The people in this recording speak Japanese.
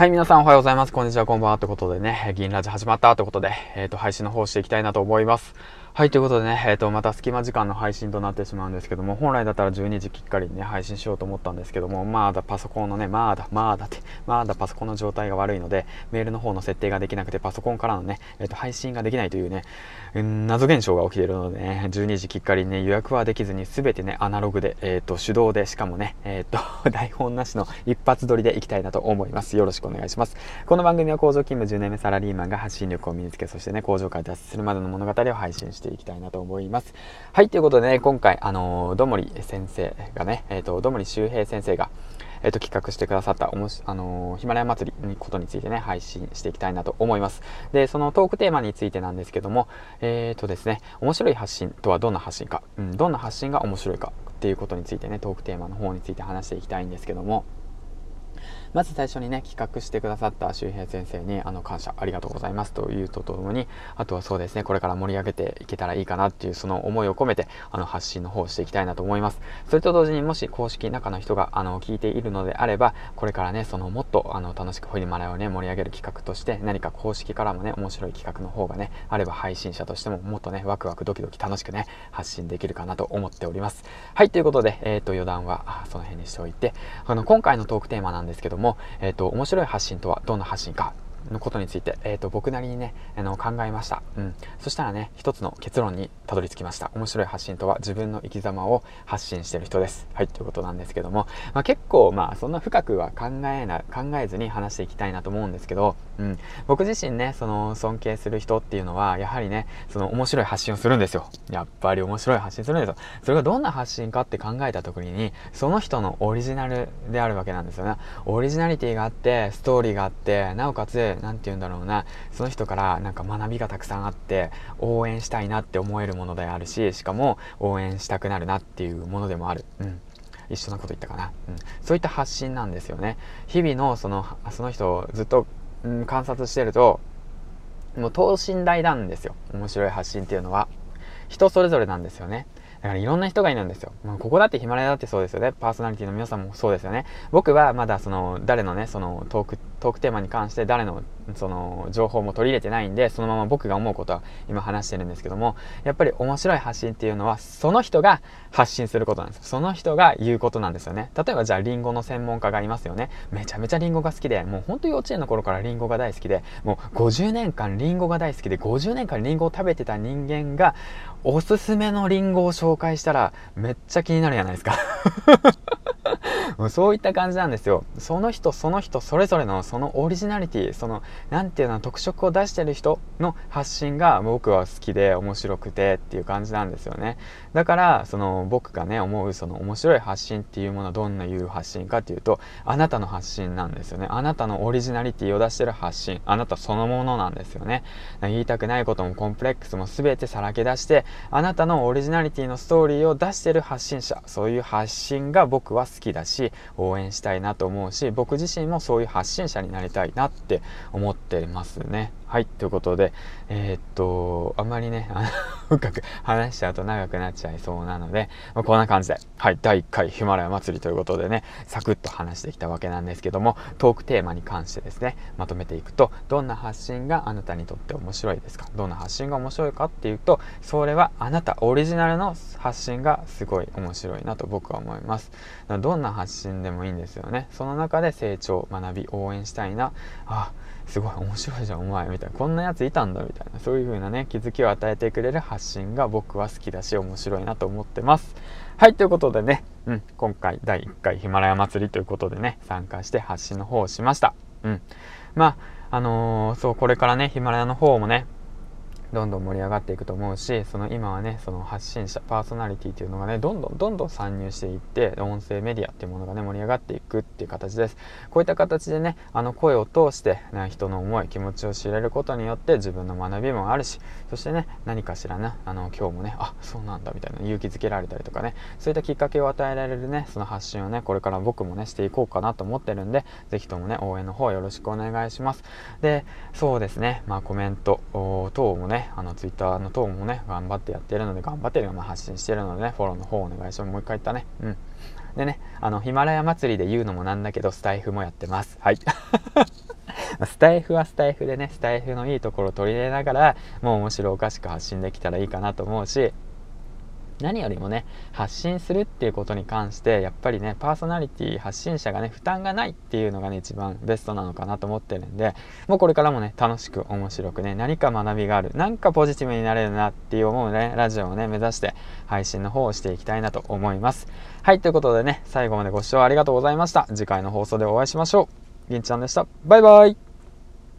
はい、皆さんおはようございます。こんにちは、こんばんは。ってことでね、銀ラジ始まったってことで、えっ、ー、と、配信の方していきたいなと思います。はい、ということでね、えっ、ー、と、また隙間時間の配信となってしまうんですけども、本来だったら12時きっかりにね、配信しようと思ったんですけども、まだパソコンのね、まだ、まだって、まだパソコンの状態が悪いので、メールの方の設定ができなくて、パソコンからのね、えっ、ー、と、配信ができないというね、うん、謎現象が起きているのでね、12時きっかりにね、予約はできずに、すべてね、アナログで、えっ、ー、と、手動で、しかもね、えっ、と、台本なしの一発撮りでいきたいなと思います。よろしくお願いします。この番組は工場勤務10年目サラリーマンが発信力を身につけ、そしてね、工場から脱出するまでの物語を配信してしていきたいなと思います。はい、ということでね、今回、あのー、どもり先生がね、えっ、ー、と、どもり周平先生が、えっ、ー、と、企画してくださったおもし、あのヒマラヤ祭りにことについてね、配信していきたいなと思います。で、そのトークテーマについてなんですけども、えっ、とですね、面白い発信とはどんな発信か、うん、どんな発信が面白いかっていうことについてね、トークテーマの方について話していきたいんですけども、まず最初にね、企画してくださった周平先生に、あの、感謝、ありがとうございますというとともに、あとはそうですね、これから盛り上げていけたらいいかなっていう、その思いを込めて、あの、発信の方をしていきたいなと思います。それと同時に、もし公式中の人が、あの、聞いているのであれば、これからね、その、もっと、あの、楽しくホイマラをね、盛り上げる企画として、何か公式からもね、面白い企画の方がね、あれば配信者としても、もっとね、ワクワクドキドキ楽しくね、発信できるかなと思っております。はい、ということで、えっ、ー、と、余談は、その辺にしておいて、あの、今回のトークテーマなんですですけども、えっ、ー、と、面白い発信とはどんな発信かのことについて、えーと、僕なりにね、あの考えました、うん、そしたらね一つの結論にたどり着きました。面白い発信とは自分の生き様を発信してる人です。はいということなんですけども、まあ、結構まあそんな深くは考えな考えずに話していきたいなと思うんですけど、うん、僕自身ねその尊敬する人っていうのはやはりねその面白い発信をするんですよ。やっぱり面白い発信するんですよ。それがどんな発信かって考えた時にその人のオリジナルであるわけなんですよね。オリジナリティがあってストーリーがあってなおかつ何て言うんだろうな。その人からなんか学びがたくさんあって応援したいなって思えるものであるししかも応援したくなるなっていうものでもある。うん。一緒なこと言ったかな、うん、そういった発信なんですよね。日々のそのその人をずっと、うん、観察してるともう等身大なんですよ。面白い発信っていうのは。人それぞれなんですよね。だからいろんな人がいるんですよ。まあ、ここだってヒマラヤだってそうですよね。パーソナリティの皆さんもそうですよね。僕はまだその誰のね、そのトーク、トークテーマに関して誰のその情報も取り入れてないんで、そのまま僕が思うことは今話してるんですけども、やっぱり面白い発信っていうのはその人が発信することなんです。その人が言うことなんですよね。例えばじゃあリンゴの専門家がいますよね。めちゃめちゃリンゴが好きで、もうほんと幼稚園の頃からリンゴが大好きで、もう50年間リンゴが大好きで、50年間リンゴを食べてた人間がおすすめのリンゴを紹介したらめっちゃ気になるじゃないですかそういった感じなんですよ。その人その人それぞれのそのオリジナリティ、その、なんていうの、特色を出してる人の発信が僕は好きで面白くてっていう感じなんですよね。だから、その僕がね、思うその面白い発信っていうものはどんないう発信かっていうと、あなたの発信なんですよね。あなたのオリジナリティを出してる発信。あなたそのものなんですよね。言いたくないこともコンプレックスも全てさらけ出して、あなたのオリジナリティのストーリーを出してる発信者。そういう発信が僕は好きだし、応援したいなと思うし僕自身もそういう発信者になりたいなって思ってますね。はい、ということで、えー、っと、あんまりね、深く話しちゃうと長くなっちゃいそうなので、まあ、こんな感じで、はい、第1回ヒマラヤ祭りということでね、サクッと話してきたわけなんですけども、トークテーマに関してですね、まとめていくと、どんな発信があなたにとって面白いですか？どんな発信が面白いかっていうと、それはあなたオリジナルの発信がすごい面白いなと僕は思います。どんな発信でもいいんですよね。その中で成長、学び、応援したいな、あ、すごい面白いじゃんお前みたいなこんなやついたんだみたいなそういう風なね気づきを与えてくれる発信が僕は好きだし面白いなと思ってます。はいということでね、うん、今回第1回ヒマラヤ祭りということでね参加して発信の方をしました。うん。まああのー、そうこれからねヒマラヤの方もねどんどん盛り上がっていくと思うしその今はねその発信者パーソナリティっていうのがねどんどんどんどん参入していって音声メディアっていうものがね盛り上がっていくっていう形です。こういった形でねあの声を通して、ね、人の思い気持ちを知れることによって自分の学びもあるしそしてね何かしらねあの今日もねあそうなんだみたいな勇気づけられたりとかねそういったきっかけを与えられるねその発信をねこれから僕もねしていこうかなと思ってるんで是非ともね応援の方よろしくお願いします。でそうですねまあコメント等もねあのツイッターの等もね、頑張ってやってるので、頑張ってるよま発信してるのでね、フォローの方お願いします。もう一回言ったね。うん。でね、あの、ヒマラヤ祭りで言うのもなんだけど、スタイフもやってます。はい。スタイフはスタイフでね、スタイフのいいところを取り入れながら、もう面白おかしく発信できたらいいかなと思うし、何よりもね発信するっていうことに関してやっぱりねパーソナリティ発信者がね負担がないっていうのがね一番ベストなのかなと思ってるんでもうこれからもね楽しく面白くね何か学びがあるなんかポジティブになれるなっていう思うねラジオをね目指して配信の方をしていきたいなと思います。はいということでね最後までご視聴ありがとうございました。次回の放送でお会いしましょう。銀ちゃんでした。バイバイ。